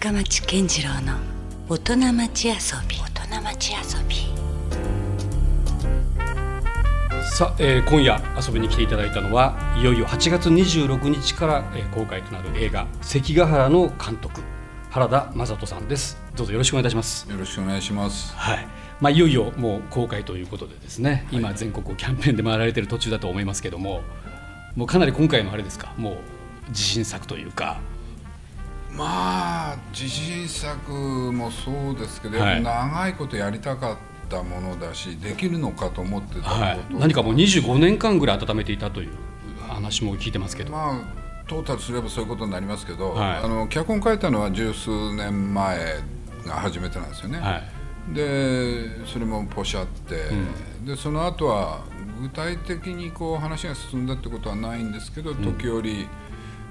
深町健次郎の大人町遊び。大人町遊びさあ、えー今夜遊びに来ていただいたのはいよいよ8月26日から、えー公開となる映画「関ヶ原」の監督原田雅人さんです。どうぞよろしくお願いいたします。よろしくお願いします。はい。まあ、いよいよもう公開ということでですね、今全国をキャンペーンで回られている途中だと思いますけどももうかなり今回のあれですかもう自信作というかまあ自信作もそうですけど、はい。長いことやりたかったものだしできるのかと思ってたこと、はい、何かもう25年間ぐらい温めていたという話も聞いてますけど、まあトータルすればそういうことになりますけど、はい。あの脚本書いたのは十数年前が初めてなんですよね。はい。でそれもポシャって、でその後は具体的にこう話が進んだってことはないんですけど、時折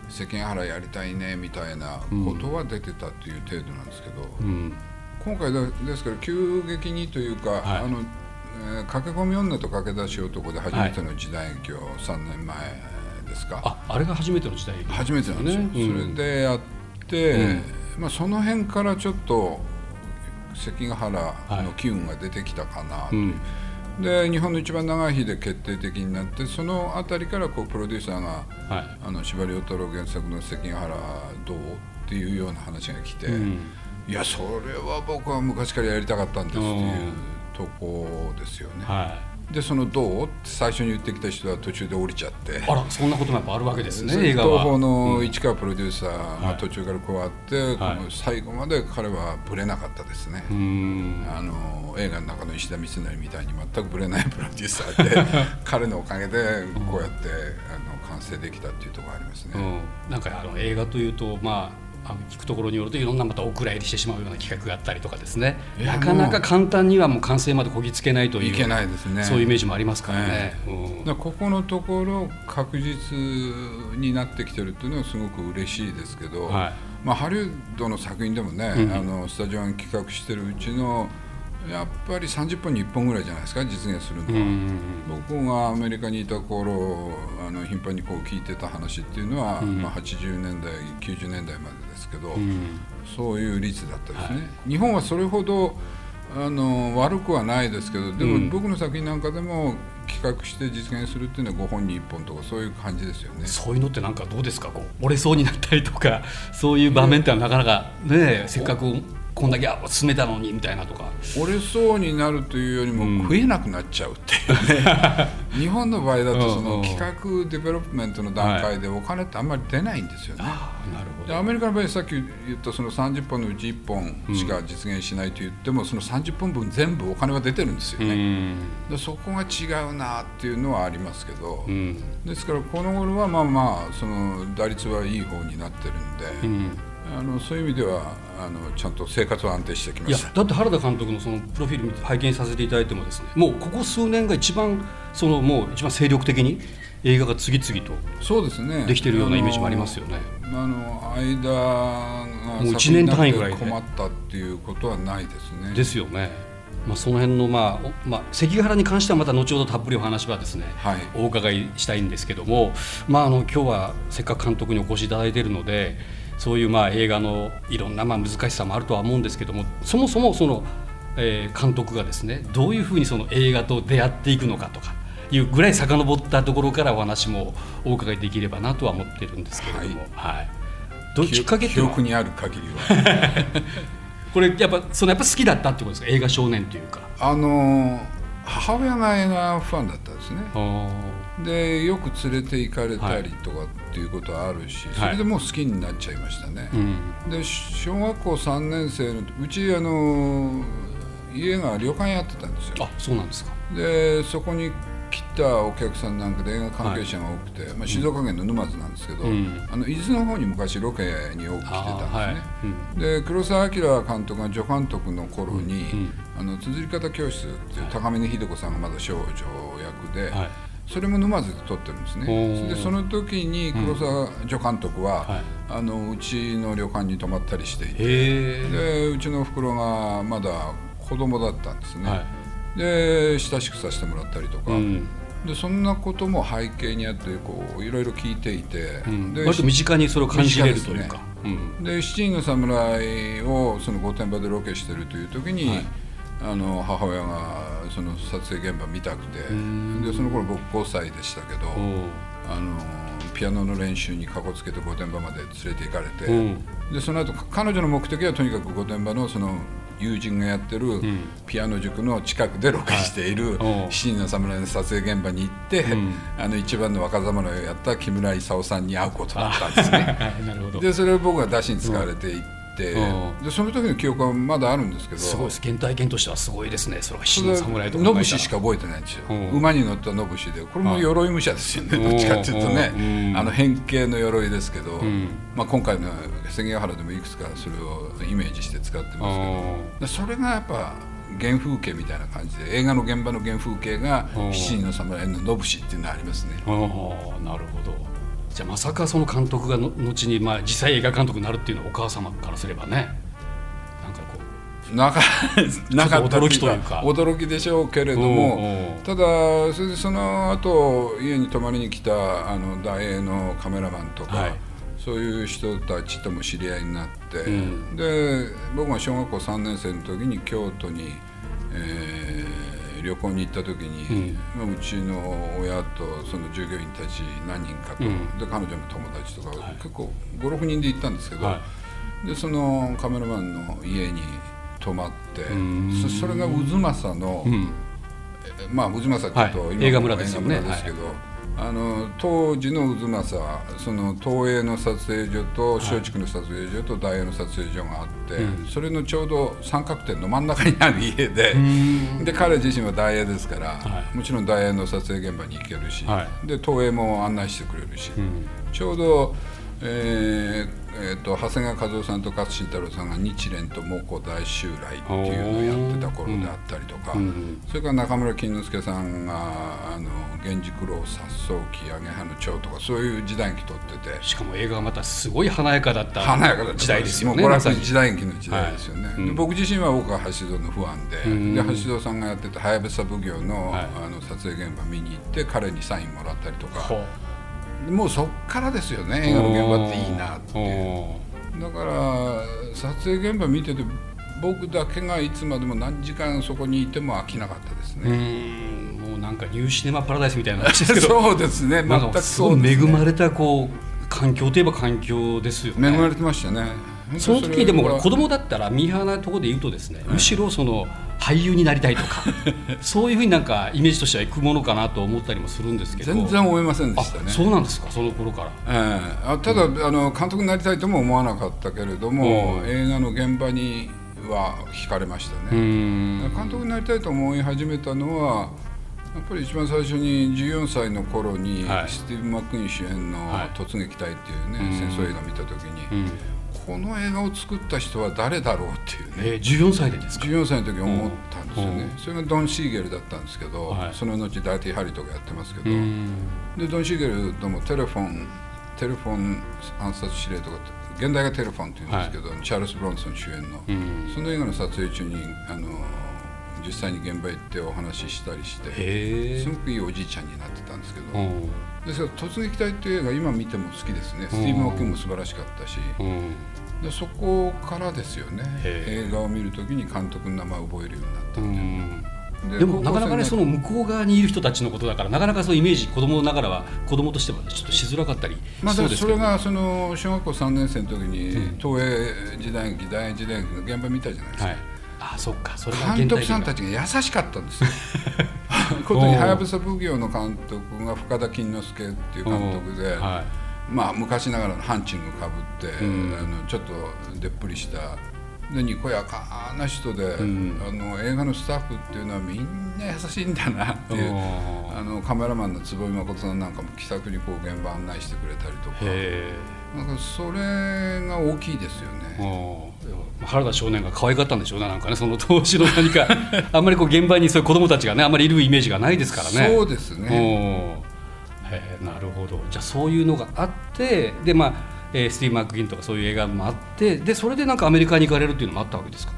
世間原やりたいねみたいなことは出てたっていう程度なんですけど、うん。今回でですから急激にというか、はい。あのえー駆け込み女と駆け出し男で初めての時代劇を3年前ですか、ああれが初めての時代劇。初めてなんですよ、うん。それでやって、まあ、その辺からちょっと関ヶ原の機運が出てきたかなという、で日本の一番長い日で決定的になってその辺りからこうプロデューサーがはい。あの司馬遼太郎原作の関ヶ原どうっていうような話が来て、ん。いやそれは僕は昔からやりたかったんですっていうとこですよね。はいでその「どう?」って最初に言ってきた人は途中で降りちゃって。あらそんなこともやっぱあるわけですね東宝の市川プロデューサーが途中から加わって、はい。最後まで彼はぶれなかったですね、うん。あの映画の中の石田三成みたいに全くぶれないプロデューサーで 彼のおかげでこうやってあの完成できたっていうところがありますね、うん、なんかあの映画というとまああの聞くところによるといろんなまたお蔵入りしてしまうような企画があったりとかですね。いやなかなか簡単にはもう完成までこぎつけないという。いけないですね。そういうイメージもありますからね、うん。だからここのところ確実になってきてるっていうのはすごく嬉しいですけど、はい。まあ、ハリウッドの作品でもね、うん。あのスタジオに企画してるうちのやっぱり30本に1本ぐらいじゃないですか実現するのは。うん僕がアメリカにいた頃あの頻繁にこう聞いてた話っていうのは、まあ、80年代90年代までですけど、うん。そういう率だったですね、日本はそれほどあの悪くはないですけどでも、うん。僕の作品なんかでも企画して実現するっていうのは5本に1本とかそういう感じですよね。そういうのってなんかどうですか？こう折れそうになったりとかそういう場面ってのはなかなかねせっかくこんだけ進めたのにみたいなとか。折れそうになるというよりうんも増えなくなっちゃうっていうね、日本の場合だとそうんうんの企画デベロップメントの段階でお金ってあんまり出ないんですよね。なるほど。でアメリカの場合さっき言ったその30本のうち1本しか実現しないと言っても、その30本分全部お金は出てるんですよね、ん。でそこが違うなっていうのはありますけど、うん。ですからこの頃はまあまあその打率はいい方になってるんで、うんあのそういう意味ではあのちゃんと生活は安定してきまいやした。だって原田監督のそのプロフィール拝見させていただいてもですねもうここ数年が一番そのもう一番精力的に映画が次々とそうですねできてるようなイメージもありますよねあの間がもう一年単位ぐらいで困ったっていうことはないですね。ですよね。まあ、その辺の、まあおまあ、関ヶ原に関してはまた後ほどたっぷりお話はですね、はいお伺いしたいんですけども、まあ、あの今日はせっかく監督にお越しいただいているのでそういうまあ映画のいろんなまあ難しさもあるとは思うんですけどもそもそもその、えー監督がですねどういうふうにその映画と出会っていくのかとかいうぐらい遡ったところからお話もお伺いできればなとは思ってるんですけれども、はい。どうきっかけ記憶にある限りは。これやっぱそのやっぱ好きだったってことですか？映画少年というか。あの母親が映画ファンだったんですね。あでよく連れて行かれたりとかっていうことはあるし、それでもう好きになっちゃいましたね、で小学校3年生のうちあの家が旅館やってたんですよ。あそうなんですか。でそこに来たお客さんなんかで映画関係者が多くて、まあ、静岡県の沼津なんですけど、うん。あの伊豆の方に昔ロケに多く来てたんですね、はい。うん。で黒澤明監督が助監督の頃に、うんあの綴り方教室っていう高峰秀子さんがまだ少女役で、はいそれも沼津で撮ってるんですおねーでその時に黒澤助監督は、はい。あのうちの旅館に泊まったりしていて。でうちのおふくろがまだ子供だったんですね、はで親しくさせてもらったりとか、うん。でそんなことも背景にあってこういろいろ聞いていて、うん。で割と身近にそれを感じれるというか。ね。うん。で七人の侍をその御殿場でロケしてるという時に、はいあの母親がその撮影現場見たくて。ん。でその頃僕5歳でしたけどあのピアノの練習にかこつけて御殿場まで連れて行かれて、うん。でその後彼女の目的はとにかく御殿場のその友人がやってるん。ピアノ塾の近くでロケしている七人の侍の撮影現場に行って、ん。あの一番の若侍をやった木村勲さんに会うことだったんですね。でそれを僕が出しに使われてでその時の記憶はまだあるんですけど。すごいです。原体験としてはすごいですね。それは七人の侍とかノブシしか覚えてないんですよ、うん。馬に乗ったノブシで。これも鎧武者ですよね、はいどっちかっていうとね、うん。あの変形の鎧ですけど、ん。まあ、今回の関ヶ原でもいくつかそれをイメージして使ってますけどそれがやっぱ原風景みたいな感じで映画の現場の原風景がうん。七人の侍のノブシっていうのがありますね。なるほどじゃあまさかその監督がの後にまあ実際映画監督になるっていうのはお母様からすればね。なんかこなかなかった驚きというか。驚きでしょうけれどうんもうん。ただそれでその後家に泊まりに来たあの大映のカメラマンとか、はい。そういう人たちとも知り合いになって、うん。で僕が小学校3年生の時に京都に、えー旅行に行った時に、まあうちの親とその従業員たち何人かと、うん。で彼女の友達とか、結構56人で行ったんですけど、はでそのカメラマンの家に泊まってん。そそれが渦政の、う、うん、えまあ渦政っていうと、はい。今の映画村ですよね。映画村ですけど、あの当時の渦政その東映の撮影所と松竹の撮影所と大映の撮影所があって、それのちょうど三角点の真ん中にある家で、で彼自身は大映ですから、はもちろん大映の撮影現場に行けるし、はで東映も案内してくれるし、ん。ちょうど、えーえーと長谷川和夫さんと勝新太郎さんが日蓮と猛虎大襲来っていうのをやってた頃であったりとか、うんそれから中村金之助さんが「あの源氏九郎殺僧記揚げ派の蝶」とかそういう時代劇撮ってて。しかも映画がまたすごい華やかだった華やかだ時代ですよねもう時代劇の時代ですよね、はいうんで僕自身は僕は橋戸のファンで,、んで橋戸さんがやってた「はやぶさ奉行の」はいあの撮影現場見に行って彼にサインもらったりとかもうそっからですよね映画の現場っていいなってだから撮影現場見てて僕だけがいつまでも何時間そこにいても飽きなかったですね、ん。もうなんかニューシネマパラダイスみたいな話ですけど。そうですね全くそうね、恵まれたこう環境といえば環境ですよね。恵まれてましたね。その時にでも子供供だったらミーハーなところで言うとですね、むしろその俳優になりたいとか。そういうふうになんかイメージとしてはいくものかなと思ったりもするんですけど。全然思いませんであしたね。そうなんですか？その頃から。ええ。あただ、あの監督になりたいとも思わなかったけれども、うん。映画の現場には惹かれましたうね、ん。監督になりたいと思い始めたのはやっぱり一番最初に14歳の頃に、はい。スティーブ・マックイーン主演のはい「突撃隊」っていうね、うん。戦争映画見た時に、うんこの映画を作った人は誰だろうっていうね。えー、14歳でですか？14歳の時思ったんですよね、うん。それがドン・シーゲルだったんですけど、はい。その後ダーティー・ハリーとかやってますけど、うん。でドン・シーゲルともテレフォンテレフォン暗殺指令とか現代がテレフォンっていうんですけど、チャールズ・ブロンソン主演の、うん。その映画の撮影中にあの実際に現場行ってお話ししたりしてへすごくいいおじいちゃんになってたんですけど、えですから「突撃隊」っていう映画今見ても好きですね。スティーブン・マッキンも素晴らしかったし、うん。うんでそこからですよね。へ映画を見るときに監督の名前を覚えるようになったん。でもなかなかねその向こう側にいる人たちのことだからなかなかそういうイメージ子供ながらは子供としてはちょっとしづらかったりまあ、そそれがその小学校3年生の時に東映時代劇大映時代劇の現場見たじゃないですか、はいあそっか。それが監督さんたちちが優しかったんですよ。ことに「はやぶさ奉行」の監督が深田金之助っていう監督で、はまあ、昔ながらのハンチングかぶって、うん。あのちょっとでっぷりしたでにこやかな人で、ん。あの映画のスタッフっていうのはみんな優しいんだなっていうあのカメラマンの坪井誠さんなんかも気さくにこう現場案内してくれたりとか。へなんかそれが大きいですよえね。原田少年が可愛かったんでしょうねなんかねその当時の何か。あんまりこう現場にそういう子供たちがねあんまりいるイメージがないですからね。そうですね。へえなるほど。じゃあそういうのがあってでまあ、えースティーブ・マック・ギンとかそういう映画もあってでそれでなんかアメリカに行かれるっていうのもあったわけですか？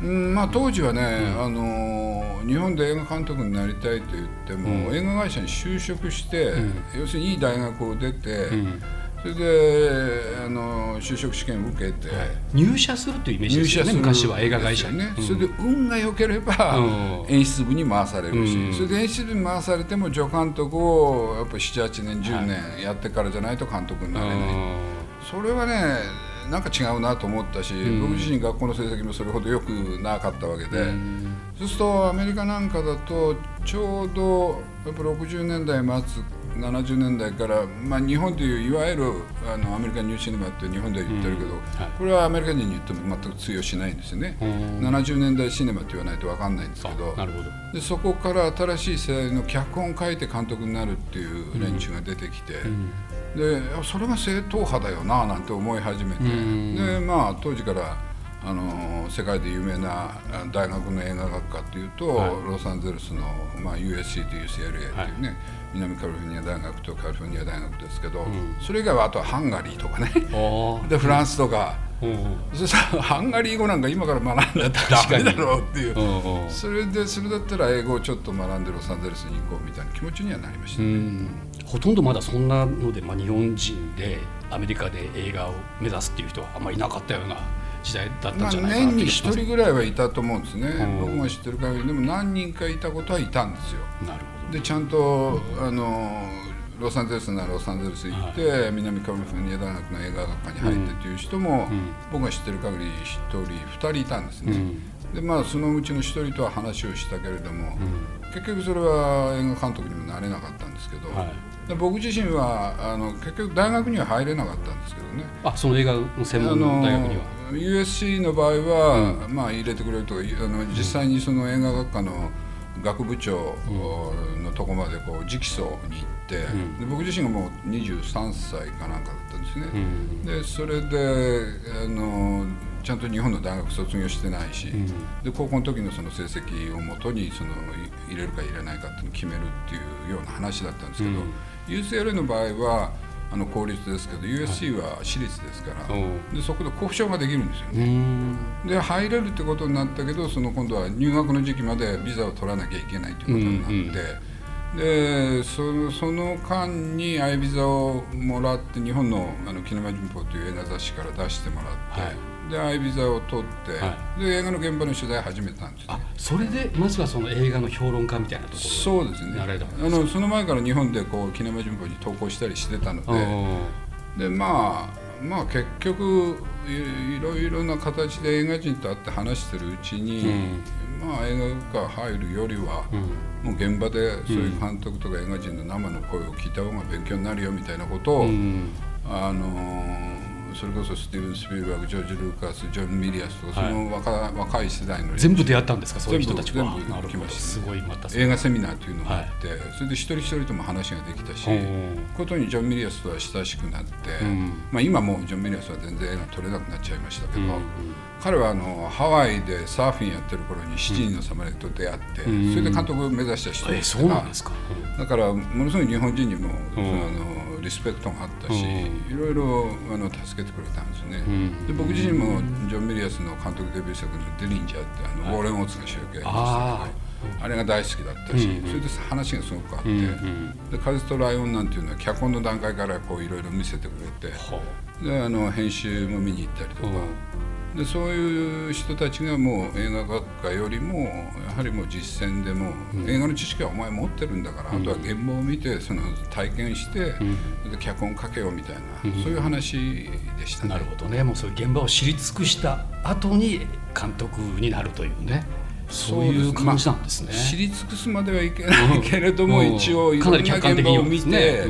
うんまあ、当時はね、あの日本で映画監督になりたいと言っても、うん。映画会社に就職して、ん。要するにいい大学を出て、うんそれであの就職試験を受けて、入社するというイメージですよね昔は映画会社に、ね、それで運が良ければ演出部に回されるし、それで演出部に回されても助監督をやっぱ78年10年やってからじゃないと監督になれない、それはねなんか違うなと思ったし、僕自身学校の成績もそれほど良くなかったわけで、そうするとアメリカなんかだとちょうどやっぱ60年代末70年代から、まあ、日本といういわゆるあのアメリカニューシネマって日本では言ってるけど、うん。はい、これはアメリカ人に言っても全く通用しないんですよね、70年代シネマって言わないと分かんないんですけどでそこから新しい世代の脚本を書いて監督になるっていう連中が出てきて、うん、でそれが正統派だよななんて思い始めて、でまあ当時からあの世界で有名な大学の映画学科っていうと、はい、ロサンゼルスの、まあ、USC と UCLA っていうね、はい南カリフォルニア大学とカリフォルニア大学ですけど、うん、それ以外はあとはハンガリーとかね。でフランスとか、うん、そしたらハンガリー語なんか今から学んだらダメだろうっていう、それでそれだったら英語をちょっと学んでロサンゼルスに行こうみたいな気持ちにはなりましたね。ほとんどまだそんなので、まあ、日本人でアメリカで映画を目指すっていう人はあんまりいなかったような時代だったんじゃないかな、まあ、年に1人ぐらいはいたと思うんですね、僕が知ってる限りでも何人かいたことはいたんですよ。なるほど。でちゃんとあのロサンゼルスならロサンゼルス行って、はい、南カリフォルニア大学の映画学科に入ってっていう人も、うん、僕が知ってる限り1人2人いたんですね、うん、でまあそのうちの1人とは話をしたけれども、うん、結局それは映画監督にもなれなかったんですけど、はい、僕自身はあの結局大学には入れなかったんですけどね。あその映画の専門の大学には USC の場合は、まあ入れてくれるとあの実際にその映画学科の学部長のとこまでこう直訴に行って、うん、で僕自身がもう23歳かなんかだったんですね、うん、でそれであのちゃんと日本の大学卒業してないし、うん、で高校の時のその成績をもとにその入れるか入れないかっていうのを決めるっていうような話だったんですけど、UCLA の場合はあの公立ですけど USC は私立ですから、はい、でそこで交渉ができるんですよね。で入れるってことになったけどその今度は入学の時期までビザを取らなきゃいけないということになって、うんうん、でそのその間に I ビザをもらって日本のあのキネマ旬報という映画雑誌から出してもらって、はいでアイビザを取って、はい、で映画の現場の取材を始めたんです、ね、あそれでまずはその映画の評論家みたいなところそうですね。あのその前から日本でこうキネマ旬報に投稿したりしてたのででまあまあ結局いろいろな形で映画人と会って話してるうちに、うん、まあ映画が入るよりは、うん、もう現場でそういう監督とか映画人の生の声を聞いた方が勉強になるよみたいなことを、うん、あのーそれこそスティーブン・スピルバーグジョージ・ルーカスジョン・ミリアスとか、その若若い世代の全部出会ったんですかそういう人たち全部来ました、すごいまた。映画セミナーというのがあって、はい、それで一人一人とも話ができたしことにジョン・ミリアスとは親しくなって、うん、まあ、今もジョン・ミリアスは全然映画撮れなくなっちゃいましたけど、うん彼はあのハワイでサーフィンやってる頃に7人の侍と出会って、うん、それで監督を目指した人ですから、えー、そうなんですか、だからものすごい日本人にも、あのリスペクトがあったし、いろいろあの助けてくれたんですね、で僕自身もジョン・ミリアスの監督デビュー作の「デリンジャー」ってあの、ウォーレン・オーツが主役やりましたけどあれが大好きだったし、それで話がすごくあって、で風とライオンなんていうのは脚本の段階からこういろいろ見せてくれて、であの編集も見に行ったりとか。でそういう人たちがもう映画学科よりもやはりもう実践でも、うん、映画の知識はお前持ってるんだから、うん、あとは現場を見てその体験して、うん、脚本書けよみたいな、そういう話でしたね。なるほどね。もうそういう現場を知り尽くした後に監督になるというね。そういう感じなんですね、まあ、知り尽くすまではいけないけれども、一応いろんな現場を見て、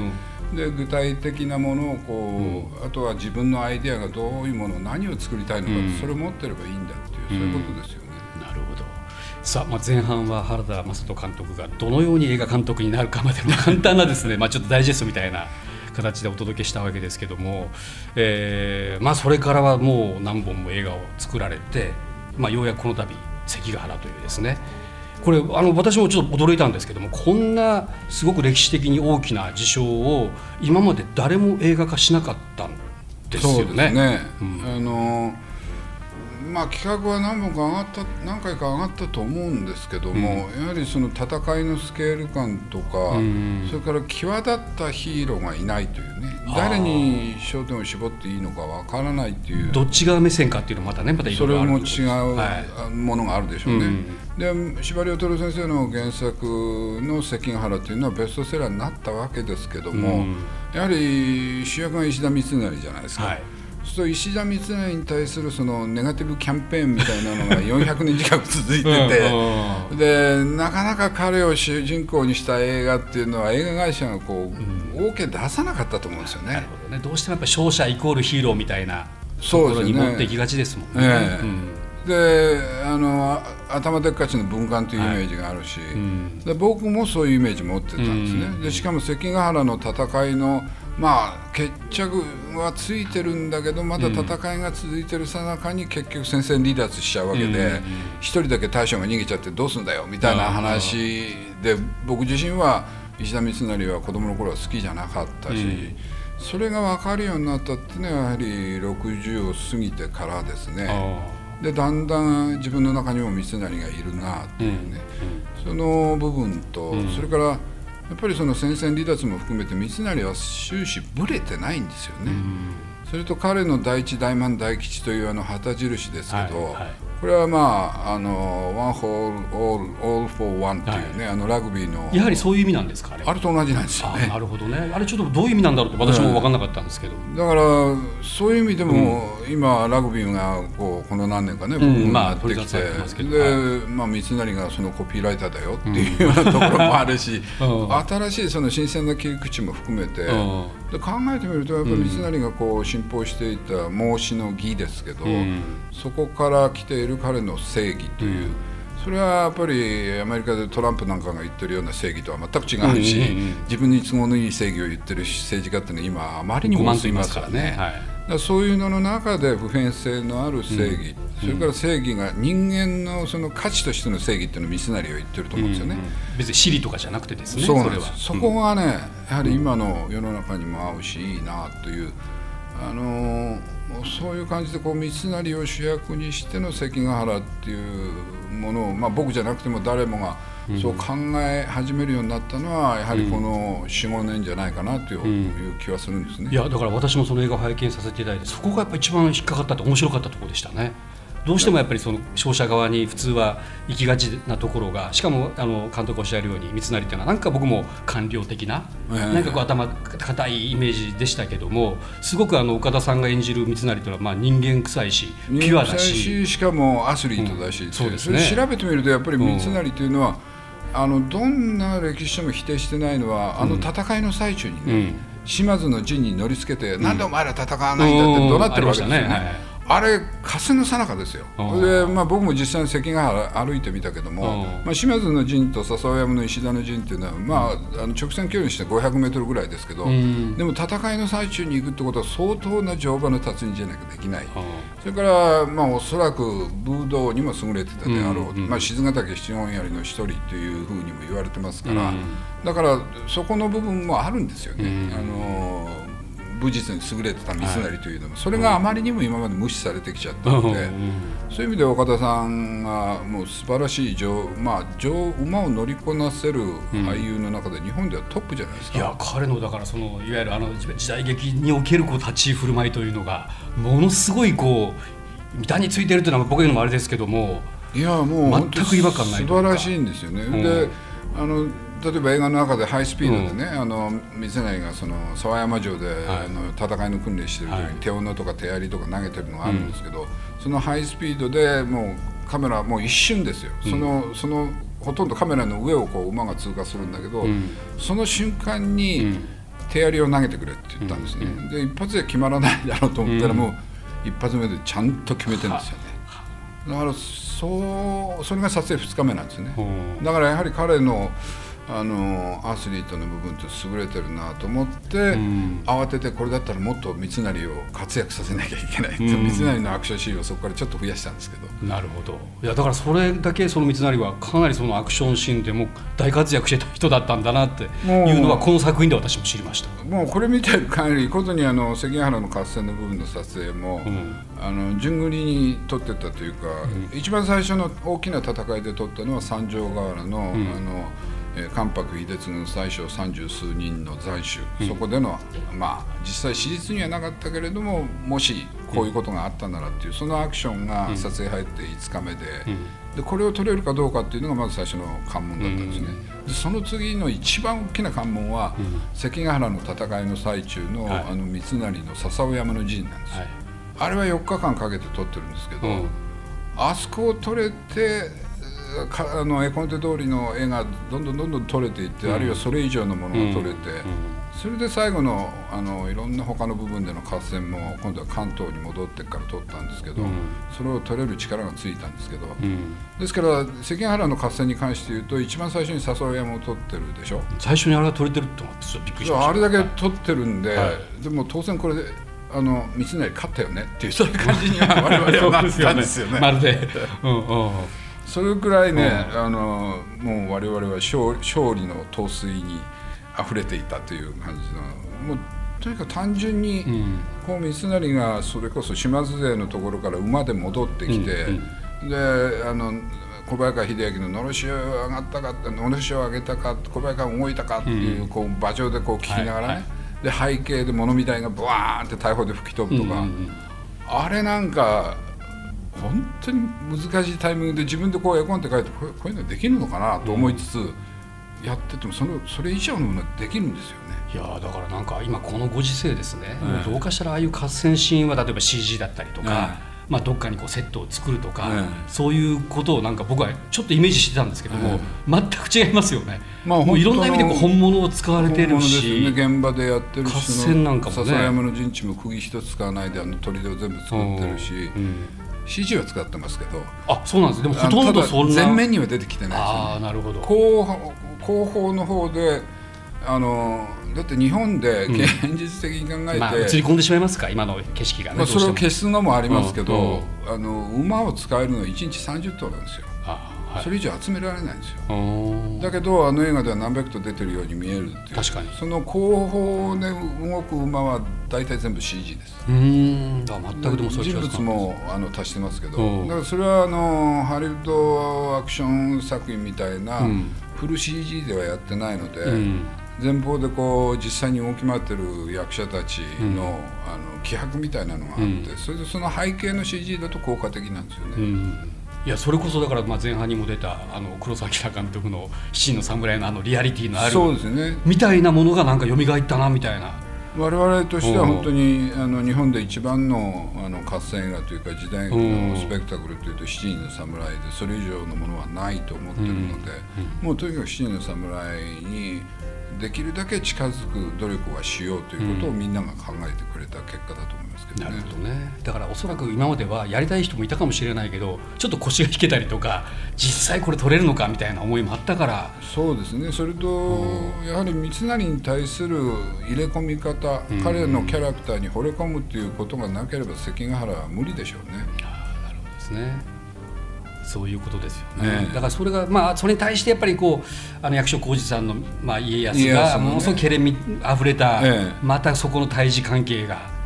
で具体的なものをこう、うん、あとは自分のアイデアがどういうもの何を作りたいのか、うん、それを持ってればいいんだっていう、そういうことですよね。なるほど。さあ、まあ、前半は原田雅人監督がどのように映画監督になるかまでの簡単なですね、まあ、ちょっとダイジェストみたいな形でお届けしたわけですけども、えーまあ、それからはもう何本も映画を作られて、まあ、ようやくこの度関ヶ原というですねこれあの私もちょっと驚いたんですけどもこんなすごく歴史的に大きな事象を今まで誰も映画化しなかったんですよね。ねうん、あのまあ、企画は何本か上がった何回か上がったと思うんですけども、うん、やはりその戦いのスケール感とか、うん、それから際立ったヒーローがいないというね誰に焦点を絞っていいのかわからないっていう。どっち側目線かっていうのまたねまたそれも違うものがあるでしょうね。はい、で司馬遼先生の原作の「関ヶ原」っていうのはベストセラーになったわけですけども、やはり主役が石田三成じゃないですか。はいそう石田三成に対するそのネガティブキャンペーンみたいなのが400年近く続いててでなかなか彼を主人公にした映画っていうのは映画会社がこう、うん、OK 出さなかったと思うんですよね。どねどうしてもやっぱ勝者イコールヒーローみたいなところに持っていきがちですもんね。えであの頭でっかちの文官というイメージがあるし、はいうん、で僕もそういうイメージ持ってたんですね。うん、でしかも関ヶ原の戦いのまあ決着はついてるんだけどまだ戦いが続いてるさなかに結局戦線離脱しちゃうわけで一、人だけ大将が逃げちゃってどうすんだよみたいな話で僕自身は石田三成は子供の頃は好きじゃなかったし、それが分かるようになったっていうのはやはり60を過ぎてからですね。でだんだん自分の中にも三成がいるなっていうね、その部分と、それからやっぱりその戦線離脱も含めて三成は終始ぶれてないんですよね。それと彼の第一大満大吉というあの旗印ですけど、はいはい、これはまああの One for all, all for one っていうね、はい、あのラグビーの。やはりそういう意味なんですかあれと同じなんですよね。なるほどね。あれちょっとどういう意味なんだろうと私も分かんなかったんですけど、だからそういう意味でも、うん、今ラグビーがこうこの何年かね、うん、まあ取りてで、まあ、三成がそのコピーライターだよっていうようなところもあるし、うん、新しいその新鮮な切り口も含めて、で考えてみるとやっぱり三成がこう信奉していた孟子の義ですけど、うん、そこから来ている彼の正義という、うん、それはやっぱりアメリカでトランプなんかが言ってるような正義とは全く違うし、自分に都合のいい正義を言ってる政治家っていうのは今あまりにも多すぎますからね。だそういうのの中で普遍性のある正義、それから正義が人間のその価値としての正義っていうのを三成は言ってると思うんですよね、うんうん、別に私利とかじゃなくてですねそうなんそこがね、やはり今の世の中にも合うしいいなというあのそういう感じでこう三成を主役にしての関ヶ原っていうものを、まあ、僕じゃなくても誰もがそう考え始めるようになったのはやはりこの45年じゃないかなという気はするんですね、いやだから私もその映画を拝見させていただいてそこがやっぱ一番引っかかったって面白かったところでしたね。どうしてもやっぱりその商社側に普通は行きがちなところがしかもあの監督おっしゃるように三成っていうのはなんか僕も官僚的な、えー、なんかこう頭固いイメージでしたけどもすごくあの岡田さんが演じる三成というのはまあ人間臭いしピュアだし。しかもアスリートだし、う。ん、そうですね。調べてみるとやっぱり三成というのは、あのどんな歴史書も否定してないのはあの戦いの最中にね、うん、島津の陣に乗りつけて、うん、なんでお前ら戦わないんだって怒鳴ってるわけですよね。あれ風のさなかですよ。で、まあ、僕も実際に関ヶ原歩いてみたけども、まあ、島津の陣と笹尾山の石田の陣っていうのは、まあ、あの直線距離にして500メートルぐらいですけど、でも戦いの最中に行くってことは相当な乗馬の達人じゃなきゃできない、それから、まあ、おそらく武道にも優れてたであろう、まあ、静ヶ岳七本槍の一人というふうにも言われてますから、だからそこの部分もあるんですよね。あの武術に優れてた三成というのも、それがあまりにも今まで無視されてきちゃったので、そういう意味で岡田さんがもう素晴らしい上,、まあ、上馬を乗りこなせる俳優の中で日本ではトップじゃないですか。いや彼のだからそのいわゆるあの時代劇におけるこう立ち居振る舞いというのがものすごいこう三についてるというのは僕言うのもあれですけどもいやもう全く違和感ない素晴らしいんですよね。であの例えば映画の中でハイスピードでね、うん、あの三成がその沢山城で、はい、あの戦いの訓練してる時に、はい、手斧とか手槍とか投げてるのがあるんですけど、うん、そのハイスピードでもうカメラもう一瞬ですよ、うん、そのそのほとんどカメラの上をこう馬が通過するんだけど、その瞬間に手槍を投げてくれって言ったんですね、で一発で決まらないだろうと思ったらもう一発目でちゃんと決めてるんですよね。だからそうそれが撮影2日目なんですね、だからやはり彼のあのアスリートの部分って優れてるなと思って、ん。慌ててこれだったらもっと三成を活躍させなきゃいけないって、うん。三成のアクションシーンをそこからちょっと増やしたんですけど。なるほど。いやだからそれだけその三成はかなりそのアクションシーンでも大活躍してた人だったんだなっていうのはこの作品で私も知りました。もうこれ見てる限りことにあの関ヶ原の合戦の部分の撮影も、ん。あの順繰りに撮ってたというか、一番最初の大きな戦いで撮ったのは三条河原の,、あのえー関白秀次の最初三十数人の斬首、そこでのまあ実際史実にはなかったけれどももしこういうことがあったならっていうそのアクションが撮影入って5日目で,、でこれを撮れるかどうかっていうのがまず最初の関門だったんですね。でその次の一番大きな関門は、関ヶ原の戦いの最中の,、はい。あの三成の笹尾山の陣なんです。よ。はい。あれは4日間かけて撮ってるんですけど、うん。あそこを撮れてかあの絵コンテ通りの絵がどんどんどんどん撮れていって、あるいはそれ以上のものが撮れて、それで最後のあのいろんな他の部分での合戦も今度は関東に戻ってから撮ったんですけど、うん。それを撮れる力がついたんですけど、うん。ですから関ヶ原の合戦に関して言うと一番最初に笹尾山を撮ってるでしょ？最初にあれが撮れてるってびっくりしました。あれだけ撮ってるんで、はい。でも当然これであの三成勝ったよねっていうそういう感じには我々は なってたんですよね。まるで、うんうん、それくらいね、あのもう我々は勝勝利の陶酔に溢れていたという感じのもうとにかく単純に、ん。こう三成がそれこそ島津勢のところから馬で戻ってきて、であの小早川秀明ののろしを上がったかのろしを上げたか小早川動いたかっていう,、こう馬上でこう聞きながらね、はいはい。で背景で物見台がブワーンって大砲で吹き飛ぶとか、うんうん。あれなんか本当に難しいタイミングで自分でこう絵コンテ書いてこうこういうのできるのかなと思いつつ、やっててもそのそれ以上のものができるんですよね。いやーだからなんか今このご時世ですね、どうかしたらああいう合戦シーンは例えば CG だったりとか、まあ、どっかにこうセットを作るとか、うんそういうことをなんか僕はちょっとイメージしてたんですけども、全く違いますよね、まあもういろんな意味でこう本物を使われてるし、よね、現場でやってるし合戦なんかもね。笹山の陣地も釘一つ使わないであの砦を全部作ってるし、うん CG は使ってますけどあそうなんです。でもほとんどそんな。前面には出てきてないですよね。ああなるほど。後方後方の方であのだって日本でん。現実的に考えて、まあ、映り込んでしまいますか今の景色がね、まあ、それを消すのもありますけど、うんうん。あの馬を使えるのは1日30頭なんですよ、あはいそれ以上集められないんですよ。だけどあの映画では何百頭出てるように見えるっていう。確かに。その後方で動く馬は大体全部 CG です。うーん。だから全くでもそれ人物もあの足してますけど、うん。だからそれはあのハリウッドアクション作品みたいな、うん。フル CG ではやってないので、うん。前方でこう実際に動き回ってる役者たちの,、あの気迫みたいなのがあって、うん。それでその背景の CG だと効果的なんですよね。うんいやそれこそだからまあ前半にも出たあの黒崎明監督の「七人の侍」のあのリアリティのあるそうですね。みたいなものがなんか蘇ったなみたいな。我々としては本当にあの日本で一番のあの合戦映画というか時代劇うん。のスペクタクルというと「七人の侍」でそれ以上のものはないと思ってるので、もうとにかく「七人の侍」にできるだけ近づく努力はしようということをみんなが考えてくれた結果だと思いますけどなね。るほどね。だからおそらく今まではやりたい人もいたかもしれないけどちょっと腰が引けたりとか実際これ取れるのかみたいな思いもあったから。そうですね。それと、やはり三成に対する入れ込み方、彼のキャラクターに惚れ込むっていうことがなければ関ヶ原は無理でしょうね。ですね。そういうことですよね、ねえ。だからそれがまあそれに対してやっぱりこうあの役所広司さんの、まあ、家康がものすごくけれみあふれた、ええ。またそこの対峙関係が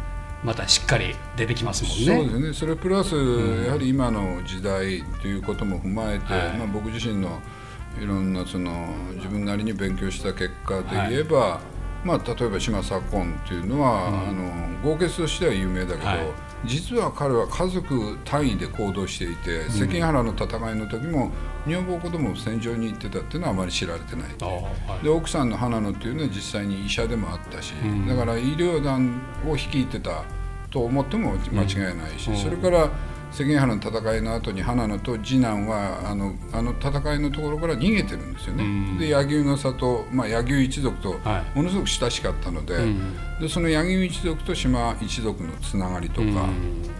またしっかり出てきますもんね。そうですね。それプラス、やはり今の時代ということも踏まえて、はい。まあ、僕自身のいろんなその自分なりに勉強した結果で言えば、まあ、例えば島左近っていうのは、あの豪傑としては有名だけど、はい実は彼は家族単位で行動していて、関ヶ原の戦いの時も女房子供を戦場に行ってたっていうのはあまり知られてない。ああはい。で奥さんの花野っていうのは実際に医者でもあったし、だから医療団を率いてたと思っても間違いないし、それから関ヶ原の戦いの後に花野と次男はあのあの戦いのところから逃げてるんですよね、で柳生の里、まあ、柳生一族とはい。ものすごく親しかったので,、でその柳生一族と島一族のつながりとか、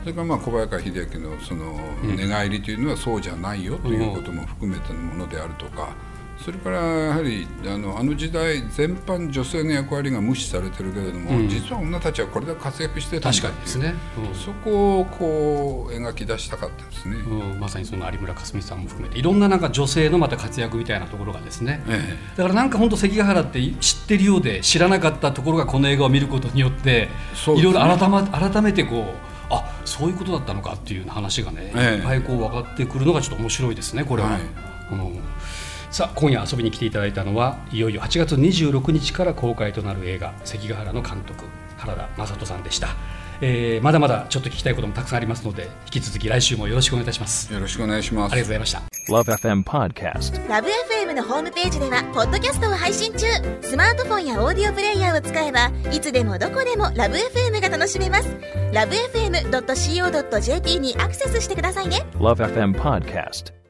それからまあ小早川秀明のその寝返りというのはそうじゃないよということも含めてのものであるとか、それからやはりあのあの時代全般女性の役割が無視されてるけれども、うん、実は女たちはこれだけ活躍してたんだ確かにですね、うん、そこをこう描き出したかったですね、うん、まさにその有村架純さんも含めていろんななんか女性のまた活躍みたいなところがですね、ええ、だからなんか本当関ヶ原って知ってるようで知らなかったところがこの映画を見ることによって、ね、いろいろ改,、ま、改めてこうあそういうことだったのかっていう話がね、ええ、いっぱいこう分かってくるのがちょっと面白いですねこれは。はい、うんさあ今夜遊びに来ていただいたのはいよいよ8月26日から公開となる映画「関ヶ原」の監督原田雅人さんでした、えー、まだまだちょっと聞きたいこともたくさんありますので引き続き来週もよろしくお願いいたします。よろしくお願いします。ありがとうございました。LoveFM Podcast. LoveFM のホームページではポッドキャストを配信中。スマートフォンやオーディオプレイヤーを使えばいつでもどこでも LoveFM が楽しめます。LoveFM.co.jp にアクセスしてくださいね。LoveFM Podcast